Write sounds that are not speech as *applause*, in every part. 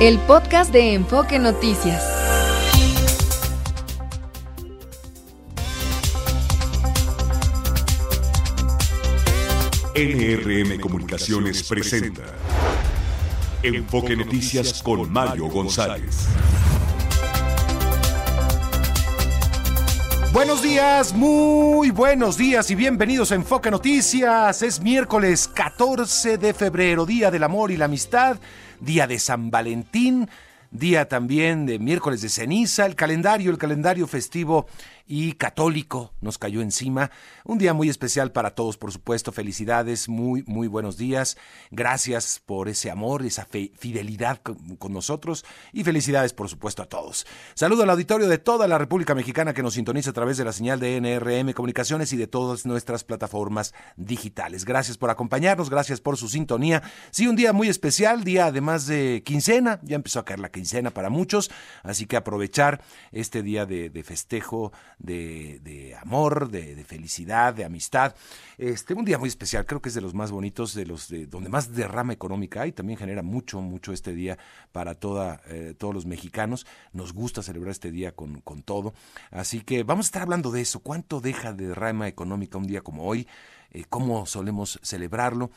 el podcast de Enfoque Noticias. NRM Comunicaciones presenta Enfoque Noticias con Mario González. Buenos días, muy buenos días y bienvenidos a Enfoque Noticias. Es miércoles 14 de febrero, Día del Amor y la Amistad, Día de San Valentín, día también de miércoles de ceniza, el calendario, el calendario festivo y católico nos cayó encima. Un día muy especial para todos, por supuesto. Felicidades, muy, muy buenos días. Gracias por ese amor, esa fidelidad con, nosotros y felicidades, por supuesto, a todos. Saludo al auditorio de toda la República Mexicana que nos sintoniza a través de la señal de NRM Comunicaciones y de todas nuestras plataformas digitales. Gracias por acompañarnos, gracias por su sintonía. Sí, un día muy especial, día además de quincena, ya empezó a caer la quincena para muchos, así que aprovechar este día de, de festejo de, amor, de, felicidad, de amistad. Este, un día muy especial, creo que es de los más bonitos, de los de, donde más derrama económica hay, también genera mucho, mucho este día para toda, eh, todos los mexicanos. Nos gusta celebrar este día con, con todo. Así que vamos a estar hablando de eso, cuánto deja de derrama económica un día como hoy, eh, cómo solemos celebrarlo,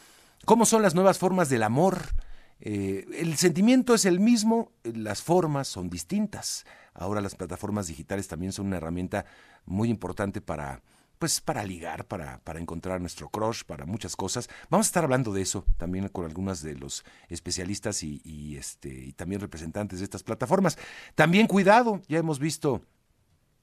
cómo son las nuevas formas del amor. Eh, el sentimiento es el mismo, las formas son distintas. Ahora las plataformas digitales también son una herramienta muy importante para pues para ligar, para, para encontrar nuestro crush, para muchas cosas. Vamos a estar hablando de eso también con algunos de los especialistas y, este, y también representantes de estas plataformas. También cuidado, ya hemos visto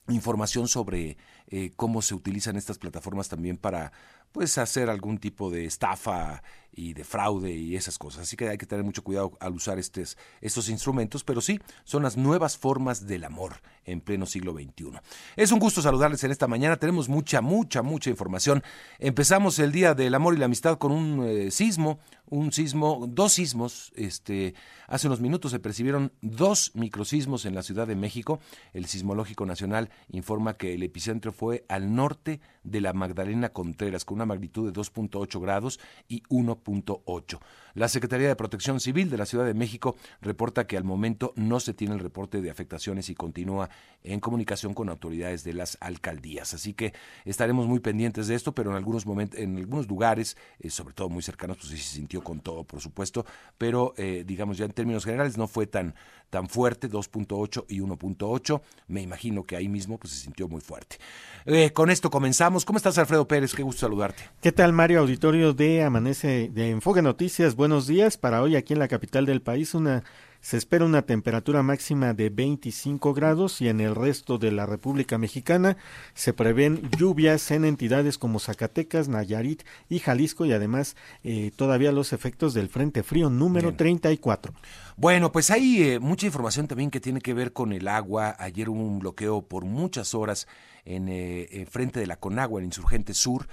información sobre eh, cómo se utilizan estas plataformas también para pues hacer algún tipo de estafa y de fraude y esas cosas. Así que hay que tener mucho cuidado al usar estos, estos instrumentos, pero sí, son las nuevas formas del amor en pleno siglo XXI. Es un gusto saludarles en esta mañana. Tenemos mucha, mucha, mucha información. Empezamos el Día del Amor y la Amistad con un eh, sismo, un sismo, dos sismos. Este, hace unos minutos se percibieron dos microsismos en la Ciudad de México. El Sismológico Nacional informa que el epicentro fue al norte de la Magdalena Contreras, con una magnitud de 2.8 grados y 1.8. La Secretaría de Protección Civil de la Ciudad de México reporta que al momento no se tiene el reporte de afectaciones y continúa en comunicación con autoridades de las alcaldías. Así que estaremos muy pendientes de esto, pero en algunos momentos, en algunos lugares, eh, sobre todo muy cercanos, pues sí se sintió con todo, por supuesto, pero eh, digamos ya en términos generales no fue tan tan fuerte, 2.8 y 1.8. Me imagino que ahí mismo pues, se sintió muy fuerte. Eh, con esto comenzamos. ¿Cómo estás, Alfredo Pérez? Qué gusto saludarte. ¿Qué tal, Mario? Auditorio de Amanece de Enfoque Noticias. Buenos días. Para hoy aquí en la capital del país, una se espera una temperatura máxima de 25 grados y en el resto de la República Mexicana se prevén lluvias en entidades como Zacatecas, Nayarit y Jalisco y además eh, todavía los efectos del Frente Frío número 34. Bueno, pues hay eh, mucha información también que tiene que ver con el agua. Ayer hubo un bloqueo por muchas horas en eh, frente de la Conagua, en Insurgente Sur.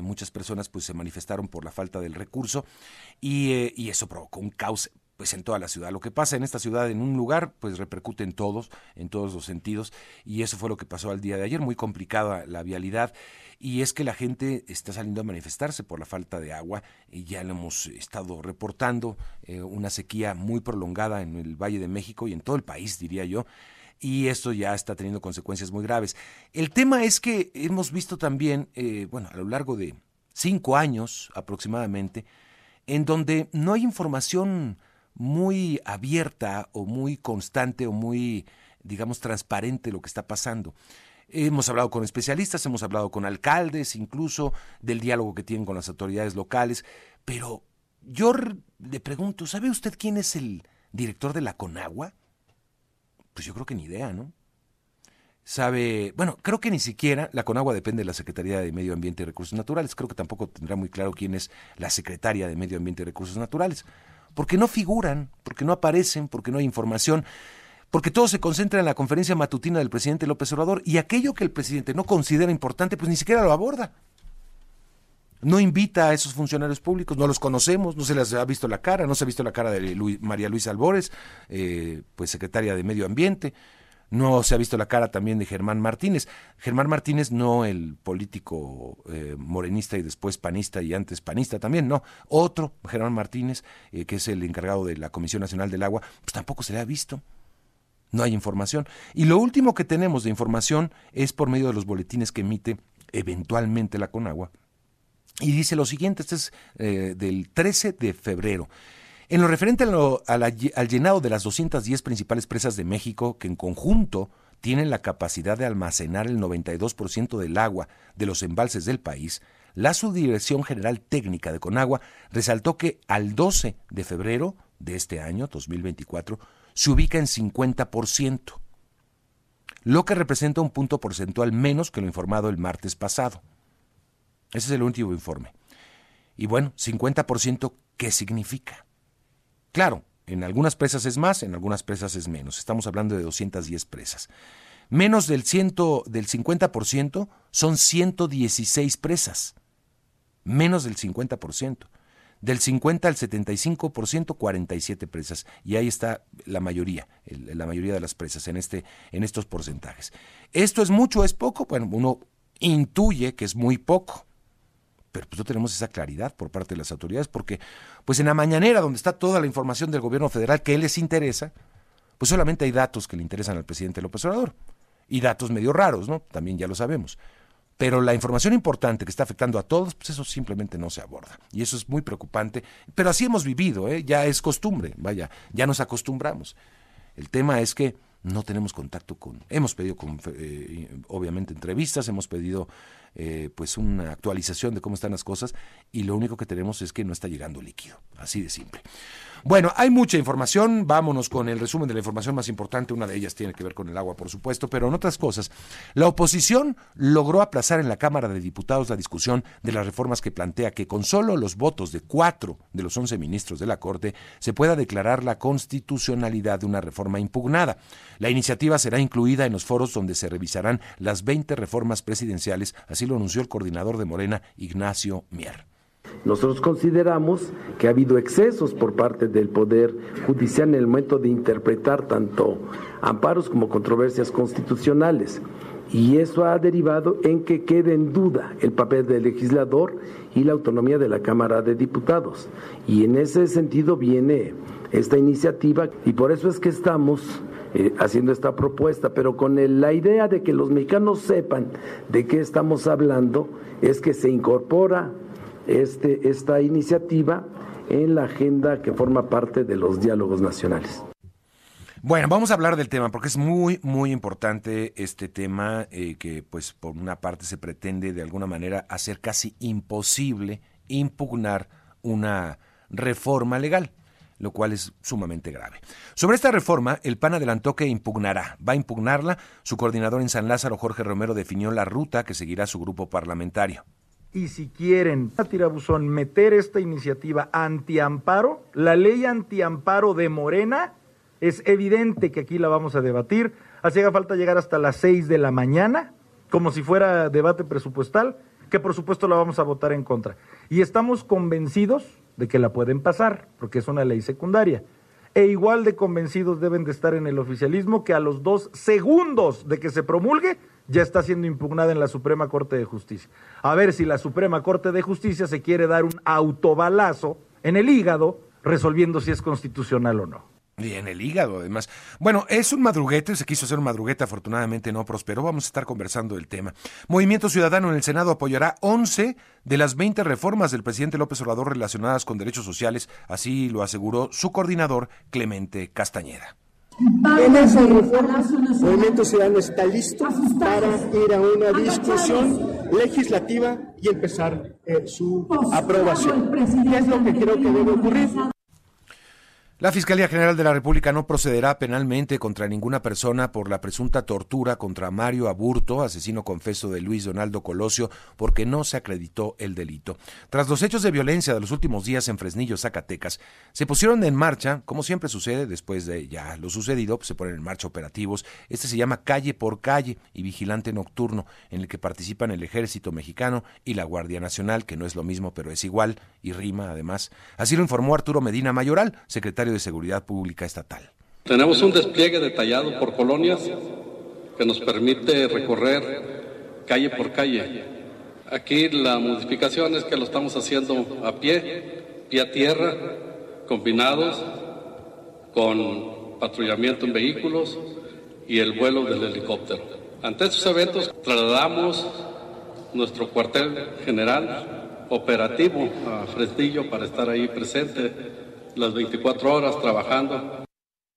muchas personas pues se manifestaron por la falta del recurso y, y eso provocó un caos pues en toda la ciudad. Lo que pasa en esta ciudad en un lugar, pues repercute en todos, en todos los sentidos, y eso fue lo que pasó al día de ayer, muy complicada la vialidad, y es que la gente está saliendo a manifestarse por la falta de agua, y ya lo hemos estado reportando, eh, una sequía muy prolongada en el Valle de México y en todo el país, diría yo, y esto ya está teniendo consecuencias muy graves. El tema es que hemos visto también, eh, bueno, a lo largo de cinco años aproximadamente, en donde no hay información muy abierta o muy constante o muy, digamos, transparente lo que está pasando. Hemos hablado con especialistas, hemos hablado con alcaldes, incluso del diálogo que tienen con las autoridades locales, pero yo le pregunto, ¿sabe usted quién es el director de la Conagua? Pues yo creo que ni idea, ¿no? Sabe, bueno, creo que ni siquiera la Conagua depende de la Secretaría de Medio Ambiente y Recursos Naturales, creo que tampoco tendrá muy claro quién es la Secretaria de Medio Ambiente y Recursos Naturales porque no figuran, porque no aparecen, porque no hay información, porque todo se concentra en la conferencia matutina del presidente López Obrador y aquello que el presidente no considera importante, pues ni siquiera lo aborda. No invita a esos funcionarios públicos, no los conocemos, no se les ha visto la cara, no se ha visto la cara de María Luisa Albores, eh, pues secretaria de Medio Ambiente. No se ha visto la cara también de Germán Martínez. Germán Martínez no el político eh, morenista y después panista y antes panista también, no. Otro, Germán Martínez, eh, que es el encargado de la Comisión Nacional del Agua, pues tampoco se le ha visto. No hay información. Y lo último que tenemos de información es por medio de los boletines que emite eventualmente la Conagua. Y dice lo siguiente, este es eh, del 13 de febrero. En lo referente al llenado de las 210 principales presas de México, que en conjunto tienen la capacidad de almacenar el 92% del agua de los embalses del país, la Subdirección General Técnica de Conagua resaltó que al 12 de febrero de este año, 2024, se ubica en 50%, lo que representa un punto porcentual menos que lo informado el martes pasado. Ese es el último informe. Y bueno, 50%, ¿qué significa? Claro, en algunas presas es más, en algunas presas es menos. Estamos hablando de 210 presas. Menos del, ciento, del 50% son 116 presas. Menos del 50%. Del 50 al 75%, 47 presas. Y ahí está la mayoría, la mayoría de las presas en, este, en estos porcentajes. ¿Esto es mucho es poco? Bueno, uno intuye que es muy poco pero pues no tenemos esa claridad por parte de las autoridades, porque pues en la mañanera, donde está toda la información del gobierno federal que les interesa, pues solamente hay datos que le interesan al presidente López Obrador, y datos medio raros, ¿no? También ya lo sabemos. Pero la información importante que está afectando a todos, pues eso simplemente no se aborda. Y eso es muy preocupante. Pero así hemos vivido, ¿eh? ya es costumbre, vaya, ya nos acostumbramos. El tema es que no tenemos contacto con, hemos pedido eh, obviamente entrevistas, hemos pedido eh, pues una actualización de cómo están las cosas y lo único que tenemos es que no está llegando líquido, así de simple. Bueno, hay mucha información, vámonos con el resumen de la información más importante, una de ellas tiene que ver con el agua, por supuesto, pero en otras cosas, la oposición logró aplazar en la Cámara de Diputados la discusión de las reformas que plantea que con solo los votos de cuatro de los once ministros de la Corte se pueda declarar la constitucionalidad de una reforma impugnada. La iniciativa será incluida en los foros donde se revisarán las 20 reformas presidenciales, lo anunció el coordinador de Morena, Ignacio Mier. Nosotros consideramos que ha habido excesos por parte del Poder Judicial en el momento de interpretar tanto amparos como controversias constitucionales. Y eso ha derivado en que quede en duda el papel del legislador y la autonomía de la Cámara de Diputados. Y en ese sentido viene esta iniciativa y por eso es que estamos eh, haciendo esta propuesta, pero con la idea de que los mexicanos sepan de qué estamos hablando, es que se incorpora este, esta iniciativa en la agenda que forma parte de los diálogos nacionales. Bueno, vamos a hablar del tema porque es muy, muy importante este tema eh, que, pues, por una parte se pretende de alguna manera hacer casi imposible impugnar una reforma legal lo cual es sumamente grave. Sobre esta reforma, el PAN adelantó que impugnará, va a impugnarla. Su coordinador en San Lázaro, Jorge Romero, definió la ruta que seguirá su grupo parlamentario. Y si quieren, tirabuzón, meter esta iniciativa antiamparo, la ley antiamparo de Morena, es evidente que aquí la vamos a debatir. Haga falta llegar hasta las seis de la mañana, como si fuera debate presupuestal, que por supuesto la vamos a votar en contra. Y estamos convencidos de que la pueden pasar, porque es una ley secundaria. E igual de convencidos deben de estar en el oficialismo que a los dos segundos de que se promulgue, ya está siendo impugnada en la Suprema Corte de Justicia. A ver si la Suprema Corte de Justicia se quiere dar un autobalazo en el hígado resolviendo si es constitucional o no. Y en el hígado, además. Bueno, es un madruguete, se quiso hacer un madruguete, afortunadamente no prosperó. Vamos a estar conversando del tema. Movimiento Ciudadano en el Senado apoyará 11 de las 20 reformas del presidente López Obrador relacionadas con derechos sociales, así lo aseguró su coordinador Clemente Castañeda. En esa reforma, Movimiento Ciudadano está listo para ir a una discusión legislativa y empezar eh, su aprobación. ¿Qué es lo que creo que debe ocurrir? La Fiscalía General de la República no procederá penalmente contra ninguna persona por la presunta tortura contra Mario Aburto, asesino confeso de Luis Donaldo Colosio, porque no se acreditó el delito. Tras los hechos de violencia de los últimos días en Fresnillo, Zacatecas, se pusieron en marcha, como siempre sucede después de ya lo sucedido, pues se ponen en marcha operativos. Este se llama Calle por Calle y Vigilante Nocturno, en el que participan el Ejército Mexicano y la Guardia Nacional, que no es lo mismo, pero es igual y rima además. Así lo informó Arturo Medina Mayoral, secretario de Seguridad Pública Estatal. Tenemos un despliegue detallado por colonias que nos permite recorrer calle por calle. Aquí la modificación es que lo estamos haciendo a pie, pie a tierra, combinados con patrullamiento en vehículos y el vuelo del helicóptero. Ante estos eventos trasladamos nuestro cuartel general operativo a Fresnillo para estar ahí presente las 24 horas trabajando.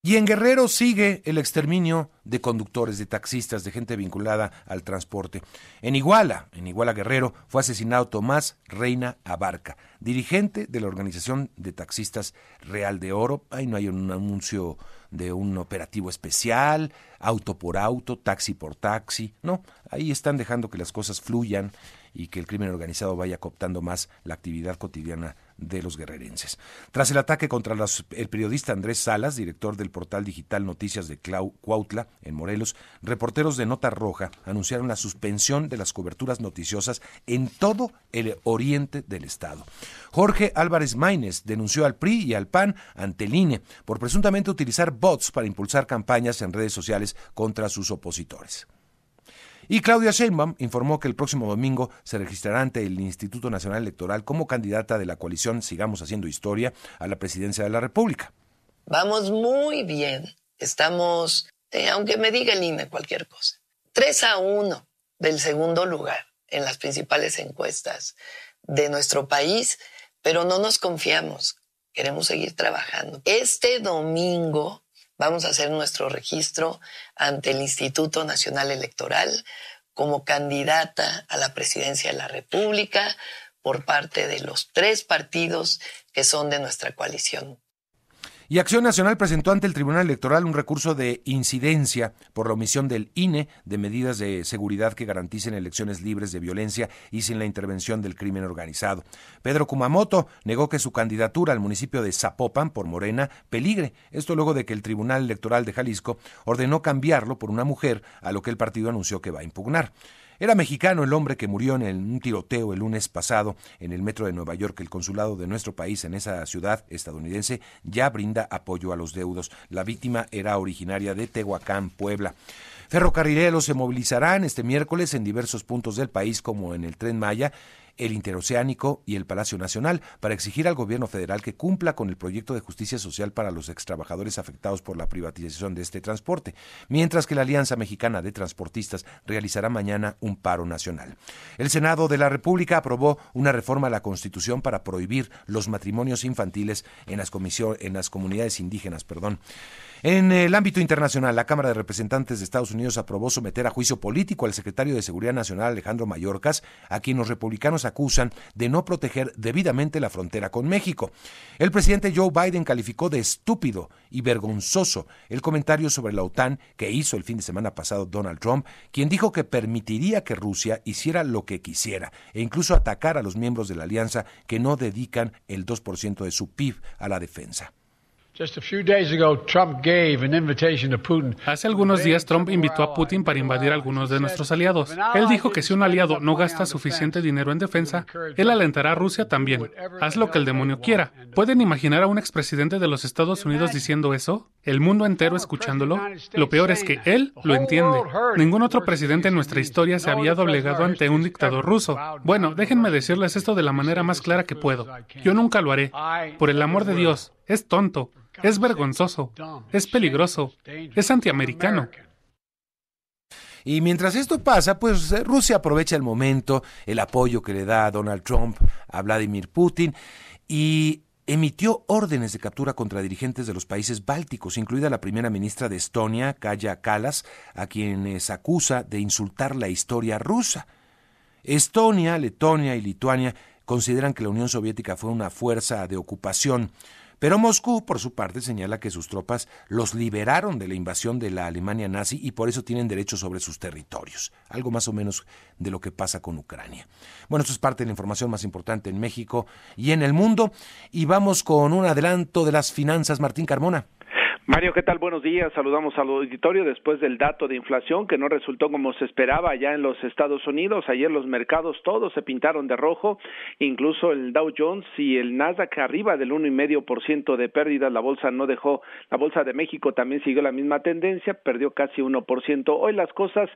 Y en Guerrero sigue el exterminio de conductores, de taxistas, de gente vinculada al transporte. En Iguala, en Iguala Guerrero, fue asesinado Tomás Reina Abarca, dirigente de la organización de taxistas Real de Oro. Ahí no hay un anuncio de un operativo especial, auto por auto, taxi por taxi. No, ahí están dejando que las cosas fluyan y que el crimen organizado vaya cooptando más la actividad cotidiana de los guerrerenses. Tras el ataque contra el periodista Andrés Salas, director del portal digital Noticias de Cuautla, en Morelos, reporteros de Nota Roja anunciaron la suspensión de las coberturas noticiosas en todo el oriente del estado. Jorge Álvarez Maínez denunció al PRI y al PAN ante el INE por presuntamente utilizar bots para impulsar campañas en redes sociales contra sus opositores. Y Claudia Sheinbaum informó que el próximo domingo se registrará ante el Instituto Nacional Electoral como candidata de la coalición Sigamos Haciendo Historia a la presidencia de la República. Vamos muy bien. Estamos, eh, aunque me diga el INE cualquier cosa, 3 a 1 del segundo lugar en las principales encuestas de nuestro país, pero no nos confiamos. Queremos seguir trabajando. Este domingo vamos a hacer nuestro registro ante el Instituto Nacional Electoral como candidata a la presidencia de la República por parte de los tres partidos que son de nuestra coalición. Y Acción Nacional presentó ante el Tribunal Electoral un recurso de incidencia por la omisión del INE de medidas de seguridad que garanticen elecciones libres de violencia y sin la intervención del crimen organizado. Pedro Kumamoto negó que su candidatura al municipio de Zapopan por Morena peligre. Esto luego de que el Tribunal Electoral de Jalisco ordenó cambiarlo por una mujer, a lo que el partido anunció que va a impugnar. Era mexicano el hombre que murió en un tiroteo el lunes pasado en el metro de Nueva York. El consulado de nuestro país en esa ciudad estadounidense ya brinda apoyo a los deudos. La víctima era originaria de Tehuacán, Puebla. Ferrocarrileros se movilizarán este miércoles en diversos puntos del país como en el tren Maya el Interoceánico y el Palacio Nacional para exigir al gobierno federal que cumpla con el proyecto de justicia social para los extrabajadores afectados por la privatización de este transporte, mientras que la Alianza Mexicana de Transportistas realizará mañana un paro nacional. El Senado de la República aprobó una reforma a la Constitución para prohibir los matrimonios infantiles en las, en las comunidades indígenas. Perdón. En el ámbito internacional, la Cámara de Representantes de Estados Unidos aprobó someter a juicio político al secretario de Seguridad Nacional Alejandro Mayorkas, a quien los republicanos acusan de no proteger debidamente la frontera con México. El presidente Joe Biden calificó de estúpido y vergonzoso el comentario sobre la OTAN que hizo el fin de semana pasado Donald Trump, quien dijo que permitiría que Rusia hiciera lo que quisiera e incluso atacar a los miembros de la alianza que no dedican el 2% de su PIB a la defensa. Hace algunos días Trump invitó a Putin para invadir algunos de nuestros aliados. Él dijo que si un aliado no gasta suficiente dinero en defensa, él alentará a Rusia también. Haz lo que el demonio quiera. ¿Pueden imaginar a un expresidente de los Estados Unidos diciendo eso? ¿El mundo entero escuchándolo? Lo peor es que él lo entiende. Ningún otro presidente en nuestra historia se había doblegado ante un dictador ruso. Bueno, déjenme decirles esto de la manera más clara que puedo. Yo nunca lo haré. Por el amor de Dios, es tonto. Es vergonzoso, es peligroso, es antiamericano. Y mientras esto pasa, pues eh, Rusia aprovecha el momento, el apoyo que le da Donald Trump a Vladimir Putin y emitió órdenes de captura contra dirigentes de los países bálticos, incluida la primera ministra de Estonia, Kaya Kalas, a quienes acusa de insultar la historia rusa. Estonia, Letonia y Lituania consideran que la Unión Soviética fue una fuerza de ocupación pero Moscú, por su parte, señala que sus tropas los liberaron de la invasión de la Alemania nazi y por eso tienen derecho sobre sus territorios. Algo más o menos de lo que pasa con Ucrania. Bueno, esto es parte de la información más importante en México y en el mundo. Y vamos con un adelanto de las finanzas, Martín Carmona. Mario, ¿qué tal? Buenos días. Saludamos al auditorio después del dato de inflación que no resultó como se esperaba allá en los Estados Unidos. Ayer los mercados todos se pintaron de rojo, incluso el Dow Jones y el Nasdaq arriba del uno y medio por ciento de pérdidas. La bolsa no dejó, la bolsa de México también siguió la misma tendencia, perdió casi uno por ciento. Hoy las cosas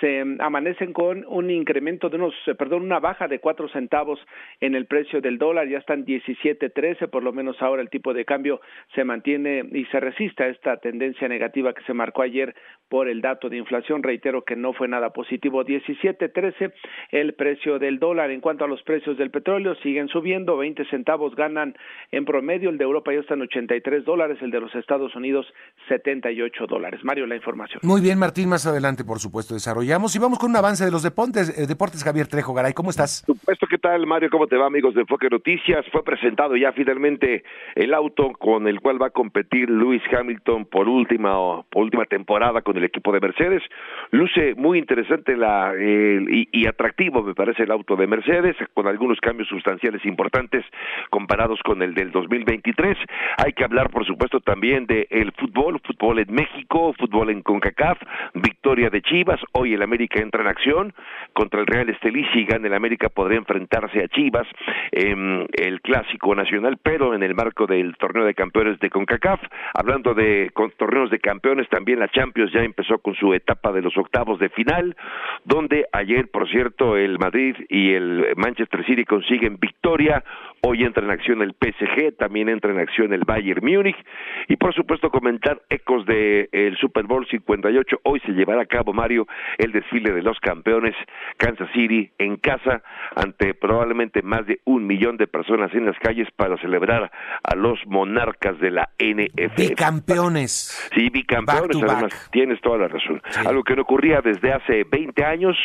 se amanecen con un incremento de unos, eh, perdón, una baja de cuatro centavos en el precio del dólar. Ya están 17.13, por lo menos ahora el tipo de cambio se mantiene y se resiste esta tendencia negativa que se marcó ayer por el dato de inflación. Reitero que no fue nada positivo. 17.13 el precio del dólar. En cuanto a los precios del petróleo, siguen subiendo. 20 centavos ganan en promedio. El de Europa ya está en 83 dólares. El de los Estados Unidos 78 dólares. Mario, la información. Muy bien, Martín. Más adelante, por supuesto, desarrollamos. Y vamos con un avance de los deportes. Eh, deportes Javier Trejo Garay, ¿cómo estás? Supuesto, ¿qué tal, Mario? ¿Cómo te va, amigos de Enfoque Noticias? Fue presentado ya finalmente el auto con el cual va a competir Luis Hamilton Hamilton por última por última temporada con el equipo de Mercedes. Luce muy interesante la y, atractivo me parece el auto de Mercedes con algunos cambios sustanciales importantes comparados con el del 2023. Hay que hablar por supuesto también de el fútbol, fútbol en México, fútbol en CONCACAF, victoria de Chivas, hoy el América entra en acción contra el Real Estelí, si gana el América podría enfrentarse a Chivas en el clásico nacional, pero en el marco del torneo de campeones de CONCACAF, hablando de torneos de campeones, también la Champions ya empezó con su etapa de los octavos de final, donde ayer, por cierto, el Madrid y el Manchester City consiguen victoria, hoy entra en acción el PSG, también entra en acción el Bayern Múnich, y por supuesto comentar ecos del el Super Bowl 58, hoy se llevará a cabo, Mario, el desfile de los campeones, Kansas City en casa, ante probablemente más de un millón de personas en las calles para celebrar a los monarcas de la NFL. Campeones. Sí, bicampeones, además, tienes toda la razón. Algo que no ocurría desde hace 20 años,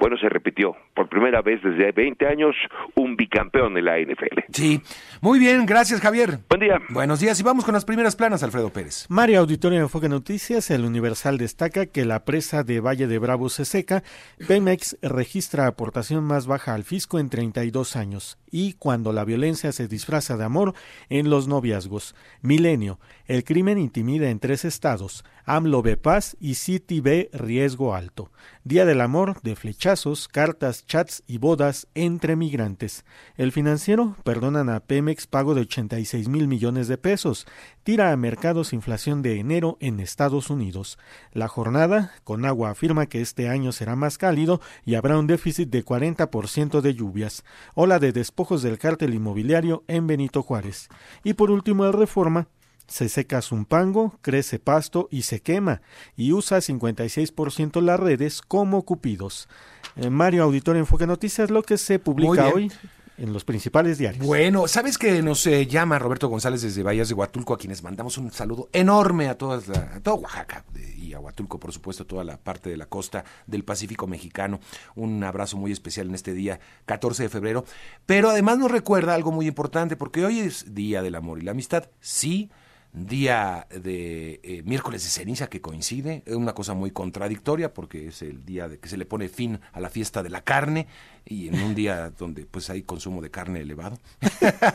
bueno, se repitió por primera vez desde 20 años un bicampeón de la NFL. Sí, muy bien, gracias Javier. Buen día. Buenos días y vamos con las primeras planas, Alfredo Pérez. Mario Auditorio de Enfoque Noticias, el Universal destaca que la presa de Valle de Bravo se seca, Pemex registra aportación más baja al fisco en 32 años y cuando la violencia se disfraza de amor en los noviazgos. Milenio, el crimen intimida en tres estados, AMLO ve paz y City ve riesgo alto. Día del amor de flechazos, cartas, chats y bodas entre migrantes. El financiero perdonan a Pemex pago de 86 mil millones de pesos. Tira a mercados inflación de enero en Estados Unidos. La jornada, con agua afirma que este año será más cálido y habrá un déficit de 40% de lluvias. Ola de despojos del cártel inmobiliario en Benito Juárez. Y por último, el Reforma se seca Zumpango, crece pasto y se quema, y usa 56% las redes como cupidos. Eh, Mario Auditor Enfoque Noticias, lo que se publica hoy en los principales diarios. Bueno, ¿sabes que nos eh, llama Roberto González desde Bahías de Huatulco, a quienes mandamos un saludo enorme a, todas a todo Oaxaca y a Huatulco, por supuesto, toda la parte de la costa del Pacífico mexicano? Un abrazo muy especial en este día, 14 de febrero. Pero además nos recuerda algo muy importante, porque hoy es Día del Amor y la Amistad. Sí, día de eh, miércoles de ceniza que coincide, es una cosa muy contradictoria porque es el día de que se le pone fin a la fiesta de la carne y en un día *laughs* donde pues hay consumo de carne elevado.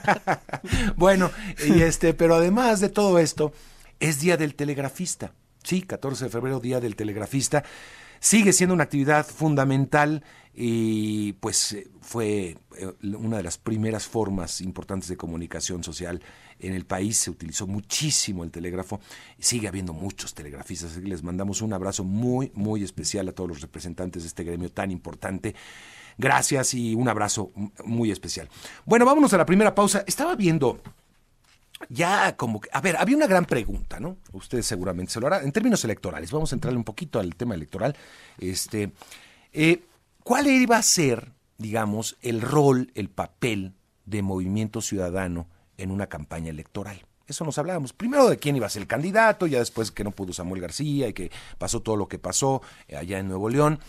*laughs* bueno, y este, pero además de todo esto, es día del telegrafista. Sí, 14 de febrero, día del telegrafista. Sigue siendo una actividad fundamental y pues fue eh, una de las primeras formas importantes de comunicación social en el país. Se utilizó muchísimo el telégrafo. Sigue habiendo muchos telegrafistas. les mandamos un abrazo muy, muy especial a todos los representantes de este gremio tan importante. Gracias y un abrazo muy especial. Bueno, vámonos a la primera pausa. Estaba viendo ya como que, a ver, había una gran pregunta, ¿no? Ustedes seguramente se lo harán. En términos electorales, vamos a entrarle un poquito al tema electoral. Este, eh, ¿Cuál iba a ser, digamos, el rol, el papel de Movimiento Ciudadano en una campaña electoral? Eso nos hablábamos. Primero de quién iba a ser el candidato, ya después que no pudo Samuel García y que pasó todo lo que pasó eh, allá en Nuevo León.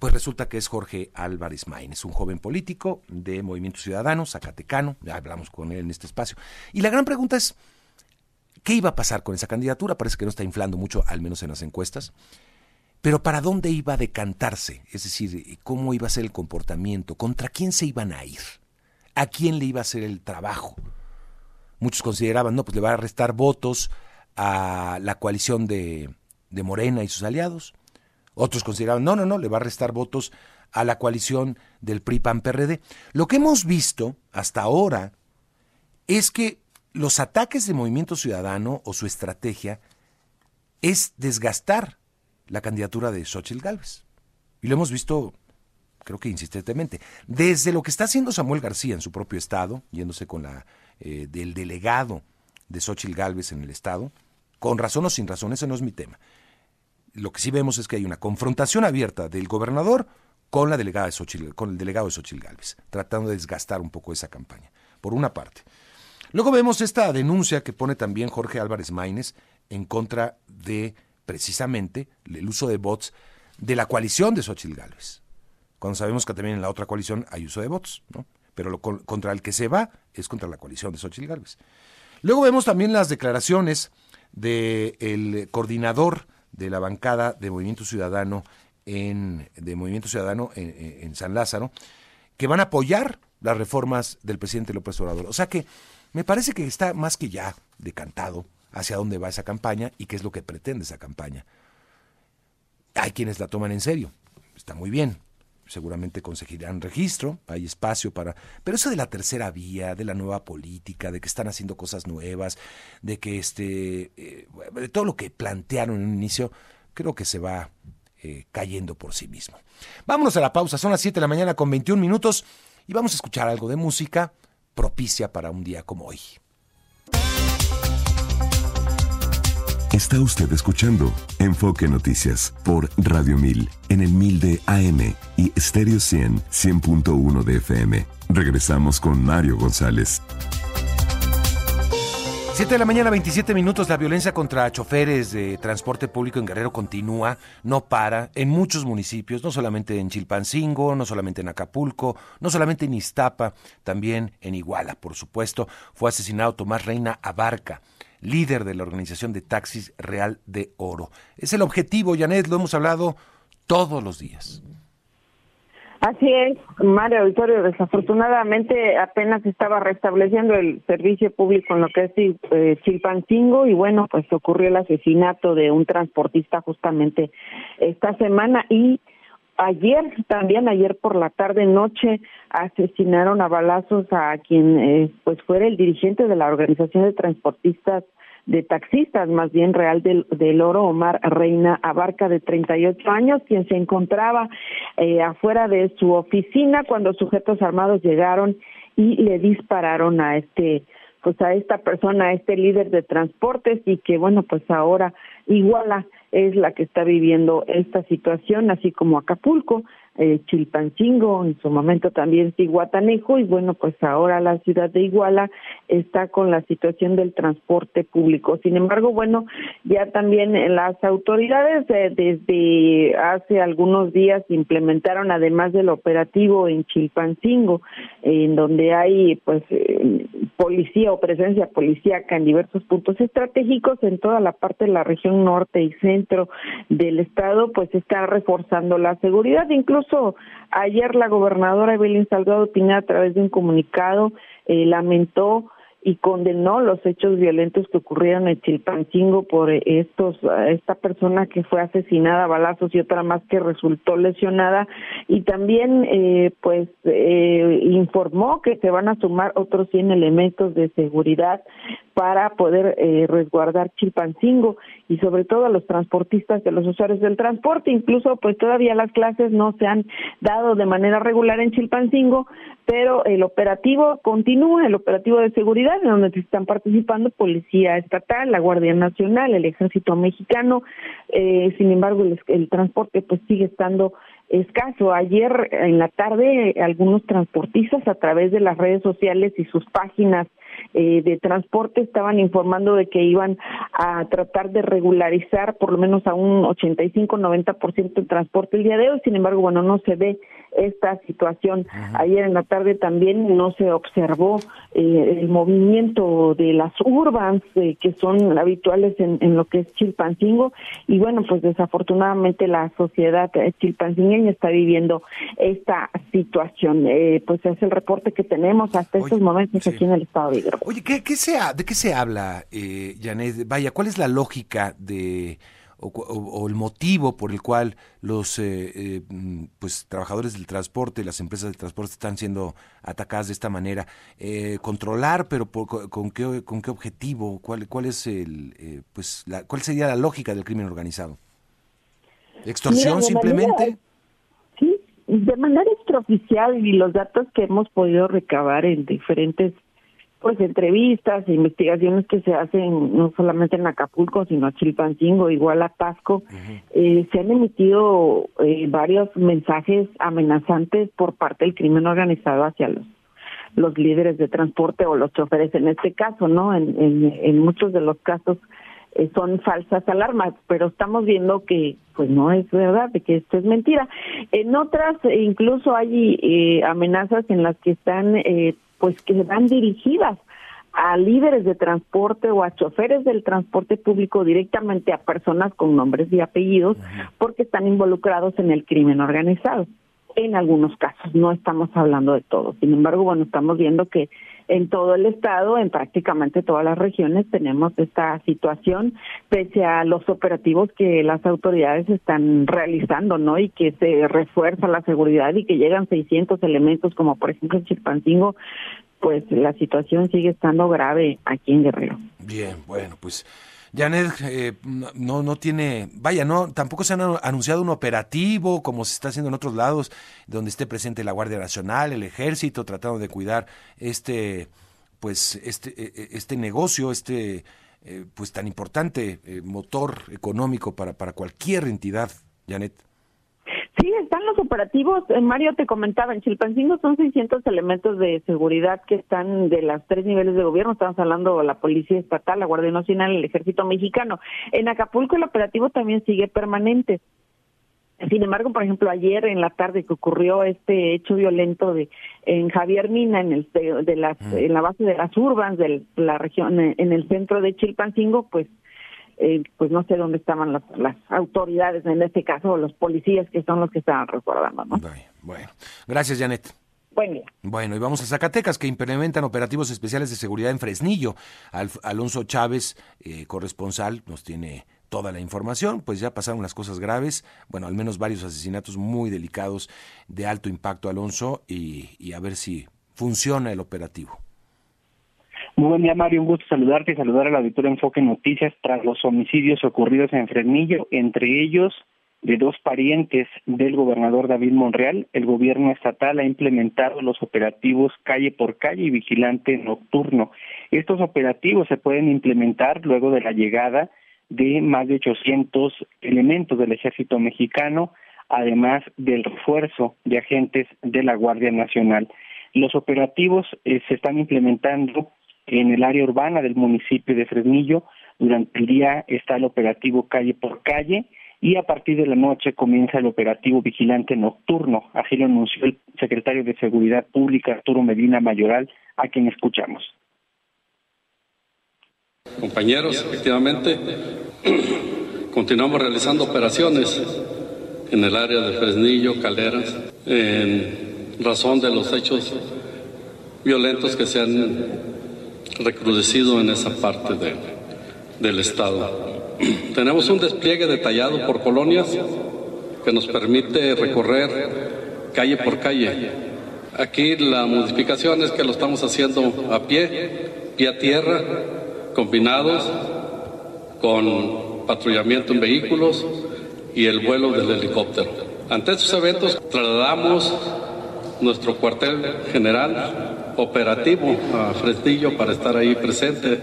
Pues resulta que es Jorge Álvarez Maín, es un joven político de Movimiento Ciudadano, zacatecano, ya hablamos con él en este espacio. Y la gran pregunta es, ¿qué iba a pasar con esa candidatura? Parece que no está inflando mucho, al menos en las encuestas. Pero ¿para dónde iba a decantarse? Es decir, ¿cómo iba a ser el comportamiento? ¿Contra quién se iban a ir? ¿A quién le iba a hacer el trabajo? Muchos consideraban, no, pues le va a restar votos a la coalición de, de Morena y sus aliados. Otros consideraban, no, no, no, le va a restar votos a la coalición del PRI-PAN-PRD. Lo que hemos visto hasta ahora es que los ataques de Movimiento Ciudadano o su estrategia es desgastar la candidatura de Xochitl Gálvez. Y lo hemos visto, creo que insistentemente. Desde lo que está haciendo Samuel García en su propio estado, yéndose con la eh, del delegado de Xochitl Gálvez en el estado, con razón o sin razón, ese no es mi tema. Lo que sí vemos es que hay una confrontación abierta del gobernador con la delegada de con el delegado de Xochitl Gálvez, tratando de desgastar un poco esa campaña, por una parte. Luego vemos esta denuncia que pone también Jorge Álvarez Maínez en contra de precisamente el uso de bots de la coalición de Xochitl Gálvez. Cuando sabemos que también en la otra coalición hay uso de bots, ¿no? Pero lo, contra el que se va es contra la coalición de Xochitl Gálvez. Luego vemos también las declaraciones del coordinador de la bancada de Movimiento Ciudadano en, de Movimiento Ciudadano en, San Lázaro, que van a apoyar las reformas del presidente López Obrador. O sea que me parece que está más que ya decantado hacia dónde va esa campaña y qué es lo que pretende esa campaña. Hay quienes la toman en serio, está muy bien, seguramente conseguirán registro, hay espacio para... Pero eso de la tercera vía, de la nueva política, de que están haciendo cosas nuevas, de que este... Eh, de todo lo que plantearon en un inicio, creo que se va eh, cayendo por sí mismo. Vámonos a la pausa, son las 7 de la mañana con 21 minutos y vamos a escuchar algo de música propicia para un día como hoy. Está usted escuchando Enfoque Noticias por Radio 1000 en el 1000 de AM y Stereo 100 100.1 de FM. Regresamos con Mario González. 7 de la mañana, 27 minutos. La violencia contra choferes de transporte público en Guerrero continúa, no para, en muchos municipios, no solamente en Chilpancingo, no solamente en Acapulco, no solamente en Iztapa, también en Iguala, por supuesto. Fue asesinado Tomás Reina Abarca, líder de la organización de taxis Real de Oro. Es el objetivo, Janet, lo hemos hablado todos los días. Así es, Mario Auditorio, desafortunadamente apenas estaba restableciendo el servicio público en lo que es eh, Chilpancingo y bueno, pues ocurrió el asesinato de un transportista justamente esta semana y ayer, también ayer por la tarde noche, asesinaron a balazos a quien eh, pues fuera el dirigente de la organización de transportistas de taxistas, más bien real del, del oro, Omar Reina Abarca, de 38 años, quien se encontraba eh, afuera de su oficina cuando sujetos armados llegaron y le dispararon a este pues a esta persona, a este líder de transportes y que bueno, pues ahora Iguala es la que está viviendo esta situación, así como Acapulco, eh, Chilpancingo, en su momento también Iguatanejo, y bueno, pues ahora la ciudad de Iguala está con la situación del transporte público. Sin embargo, bueno, ya también las autoridades eh, desde hace algunos días implementaron, además del operativo en Chilpancingo, en donde hay pues eh, policía o presencia policíaca en diversos puntos estratégicos en toda la parte de la región norte y centro del estado, pues está reforzando la seguridad, incluso ayer la gobernadora Evelyn Salgado Pineda a través de un comunicado eh, lamentó y condenó los hechos violentos que ocurrieron en Chilpancingo por estos esta persona que fue asesinada a balazos y otra más que resultó lesionada. Y también eh, pues eh, informó que se van a sumar otros 100 elementos de seguridad para poder eh, resguardar Chilpancingo y sobre todo a los transportistas de los usuarios del transporte incluso pues todavía las clases no se han dado de manera regular en Chilpancingo pero el operativo continúa, el operativo de seguridad, en donde están participando Policía Estatal, la Guardia Nacional, el Ejército Mexicano, eh, sin embargo el, el transporte pues sigue estando escaso. Ayer en la tarde algunos transportistas a través de las redes sociales y sus páginas eh, de transporte estaban informando de que iban a tratar de regularizar por lo menos a un 85-90% el transporte el día de hoy. Sin embargo, bueno, no se ve esta situación. Ayer en la tarde también no se observó eh, el movimiento de las urbans eh, que son habituales en, en, lo que es Chilpancingo y bueno, pues desafortunadamente la sociedad chilpancingueña está viviendo esta situación. pues es el reporte que tenemos hasta estos momentos aquí en el estado de peligro. Oye, ¿qué, qué se ¿de qué se habla, eh, Janet? Vaya, ¿cuál es la lógica de o, el motivo por el cual los eh, eh, pues trabajadores del transporte, las empresas del transporte están siendo atacadas de esta manera. Eh, controlar, pero con qué con qué objetivo, cuál cuál es el pues la, cuál sería la lógica del crimen organizado. Extorsión simplemente. sí, de manera extraoficial y los datos que hemos podido recabar en diferentes pues entrevistas e investigaciones que se hacen no solamente en Acapulco, sino a Chilpancingo, igual a Tasco, eh, se han emitido eh, varios mensajes amenazantes por parte del crimen organizado hacia los los líderes de transporte o los choferes en este caso, ¿no? En, en, muchos de los casos eh, son falsas alarmas, pero estamos viendo que pues no es verdad, de que esto es mentira. En otras incluso hay amenazas en las que están eh, pues que van dirigidas a líderes de transporte o a choferes del transporte público directamente a personas con nombres y apellidos porque están involucrados en el crimen organizado. En algunos casos, no estamos hablando de todo. Sin embargo, bueno, estamos viendo que en todo el estado, en prácticamente todas las regiones, tenemos esta situación, pese a los operativos que las autoridades están realizando, ¿no? Y que se refuerza la seguridad y que llegan 600 elementos, como por ejemplo en Chilpancingo, pues la situación sigue estando grave aquí en Guerrero. Bien, bueno, pues Janet eh, no, no tiene, vaya, no, tampoco se han anunciado un operativo como se está haciendo en otros lados, donde esté presente la Guardia Nacional, el Ejército, tratando de cuidar este, pues, este, e, e, este negocio, este, eh, pues, tan importante eh, motor económico para, para cualquier entidad, Janet. Sí, están los operativos. Eh, Mario te comentaba, en Chilpancingo son 600 elementos de seguridad que están de las tres niveles de gobierno. Estamos hablando de la Policía Estatal, la Guardia Nacional, el Ejército Mexicano. En Acapulco el operativo también sigue permanente. Sin embargo, por ejemplo, ayer en la tarde que ocurrió este hecho violento de en Javier Mina, en el de las en la base de las urbans de la región en el centro de Chilpancingo, pues eh, pues no sé dónde estaban las, autoridades, en este caso los policías que son los que estaban recordando. ¿no? Bueno, gracias Janet. Bueno. bueno, y vamos a Zacatecas, que implementan operativos especiales de seguridad en Fresnillo. Alonso Chávez, eh, corresponsal, nos tiene toda la información, pues ya pasaron las cosas graves, bueno, al menos varios asesinatos muy delicados de alto impacto, Alonso, y a ver si funciona el operativo. Muy buen día, Mario. Un gusto saludarte y saludar al auditorio Enfoque Noticias tras los homicidios ocurridos en Fresnillo, entre ellos de dos parientes del gobernador David Monreal. El gobierno estatal ha implementado los operativos calle por calle y vigilante nocturno. Estos operativos se pueden implementar luego de la llegada de más de 800 elementos del ejército mexicano, además del refuerzo de agentes de la Guardia Nacional. Los operativos eh, se están implementando en el área urbana del municipio de Fresnillo. Durante el día está el operativo calle por calle y a partir de la noche comienza el operativo vigilante nocturno. Así lo anunció el secretario de Seguridad Pública, Arturo Medina Mayoral, a quien escuchamos. Compañeros, efectivamente, *clears throat* continuamos realizando operaciones en el área de Fresnillo, Calderas, en razón de los hechos violentos que se han recrudecido en esa parte del Estado. *clears throat* Tenemos un despliegue detallado por colonias que nos permite recorrer calle por calle. Aquí la modificación es que lo estamos haciendo a pie, pie a tierra, combinados con patrullamiento en vehículos y el vuelo del helicóptero. Ante estos eventos trasladamos nuestro cuartel general operativo a Fresnillo para estar ahí presente